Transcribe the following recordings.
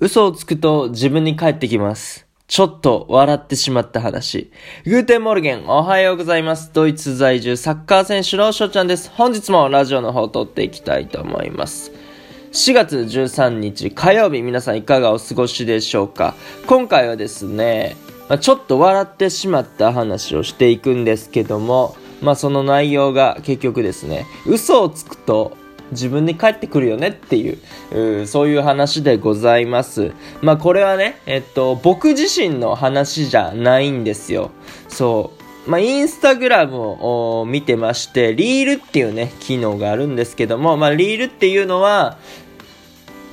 嘘をつくと自分に返ってきます。ちょっと笑ってしまった話。 Guten Morgen、おはようございます。ドイツ在住サッカー選手のしょちゃんです。本日もラジオの方を撮っていきたいと思います。4月13日火曜日、皆さんいかがお過ごしでしょうか今回はですね、まあちょっと笑ってしまった話をしていくんですけども、まあその内容が結局ですね、嘘をつくと自分に返ってくるよねっていう、うそういう話でございます。まあこれはね、えっと、僕自身の話じゃないんですよ。そう。まあ、インスタグラムを見てまして、リールっていうね、機能があるんですけども、まあ、リールっていうのは、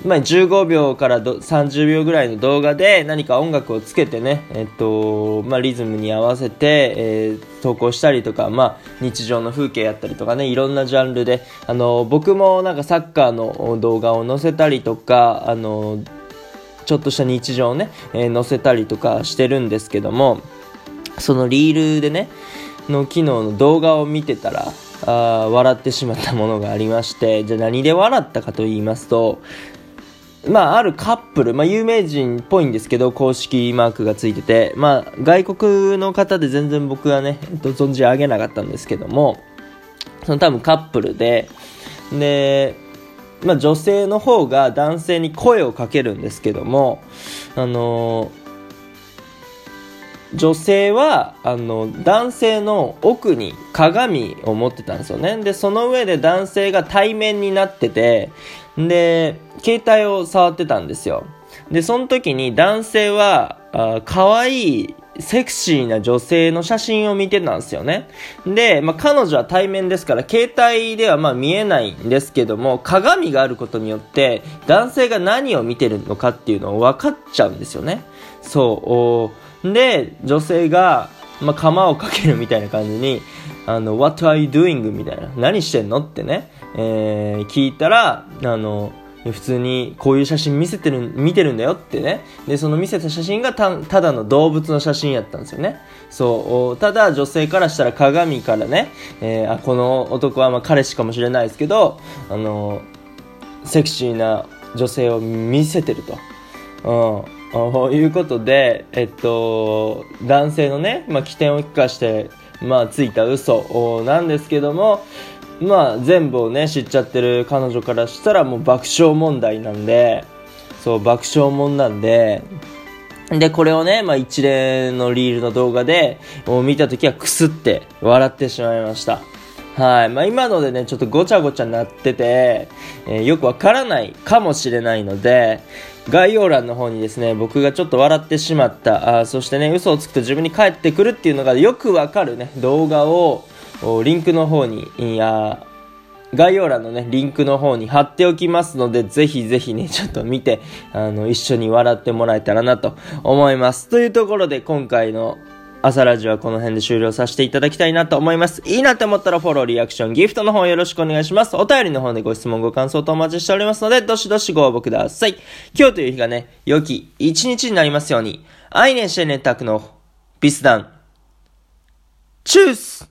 まあ、15秒からど30秒ぐらいの動画で何か音楽をつけてね、えっと、まあ、リズムに合わせて、えー投稿したりとか、まあ、日常の風景やったりとかね、いろんなジャンルで、あの、僕もなんかサッカーの動画を載せたりとか、あの、ちょっとした日常をね、えー載せたりとかしてるんですけども、そのリールでね、の機能の動画を見てたら、あ笑ってしまったものがありまして、じゃあ何で笑ったかと言いますと、まあ、あるカップル、まあ、有名人っぽいんですけど、公式マークがついてて、まあ、外国の方で全然僕はね、えっと存じ上げなかったんですけども、その多分カップルで、で、まあ、女性の方が男性に声をかけるんですけども、あの女性はあの男性の奥に鏡を持ってたんですよね。でその上で男性が対面になっててで携帯を触ってたんですよ。でその時に男性はあ可愛いセクシーな女性の写真を見てたんですよね。で、まあ、彼女は対面ですから携帯ではま見えないんですけども鏡があることによって男性が何を見てるのかっていうのを分かっちゃうんですよね。そうで女性が、まあ、釜をかけるみたいな感じに「あの What are you doing?」みたいな「何してんの?」ってね、えー聞いたらあの普通にこういう写真見せてる見てるんだよってねでその見せた写真がたただの動物の写真やったんですよねそうただ女性からしたら鏡からね、えーあこの男はまあ彼氏かもしれないですけどあのセクシーな女性を見せてると。うんということで、えっと、男性のね、まあ、起点を利かして、まあ、ついた嘘なんですけども、まあ、全部をね、知っちゃってる彼女からしたらもう爆笑問題なんで、そう、爆笑問なんで、で、これをね、まあ、一連のリールの動画で、もう見たときはくすって笑ってしまいました。はい。まあ、今のでね、ちょっとごちゃごちゃになってて、えーよくわからないかもしれないので、概要欄の方にですね、僕がちょっと笑ってしまった、あそしてね、嘘をつくと自分に返ってくるっていうのがよくわかるね、動画を、リンクの方に、いや概要欄のね、リンクの方に貼っておきますので、ぜひぜひね、ちょっと見て、あの、一緒に笑ってもらえたらなと思います。というところで、今回の朝ラジオはこの辺で終了させていただきたいなと思います。いいなって思ったらフォロー、リアクション、ギフトの方よろしくお願いします。お便りの方でご質問、ご感想とお待ちしておりますので、どしどしご応募ください。今日という日がね、良き一日になりますように、アイネシェネタクのビスダン。チュース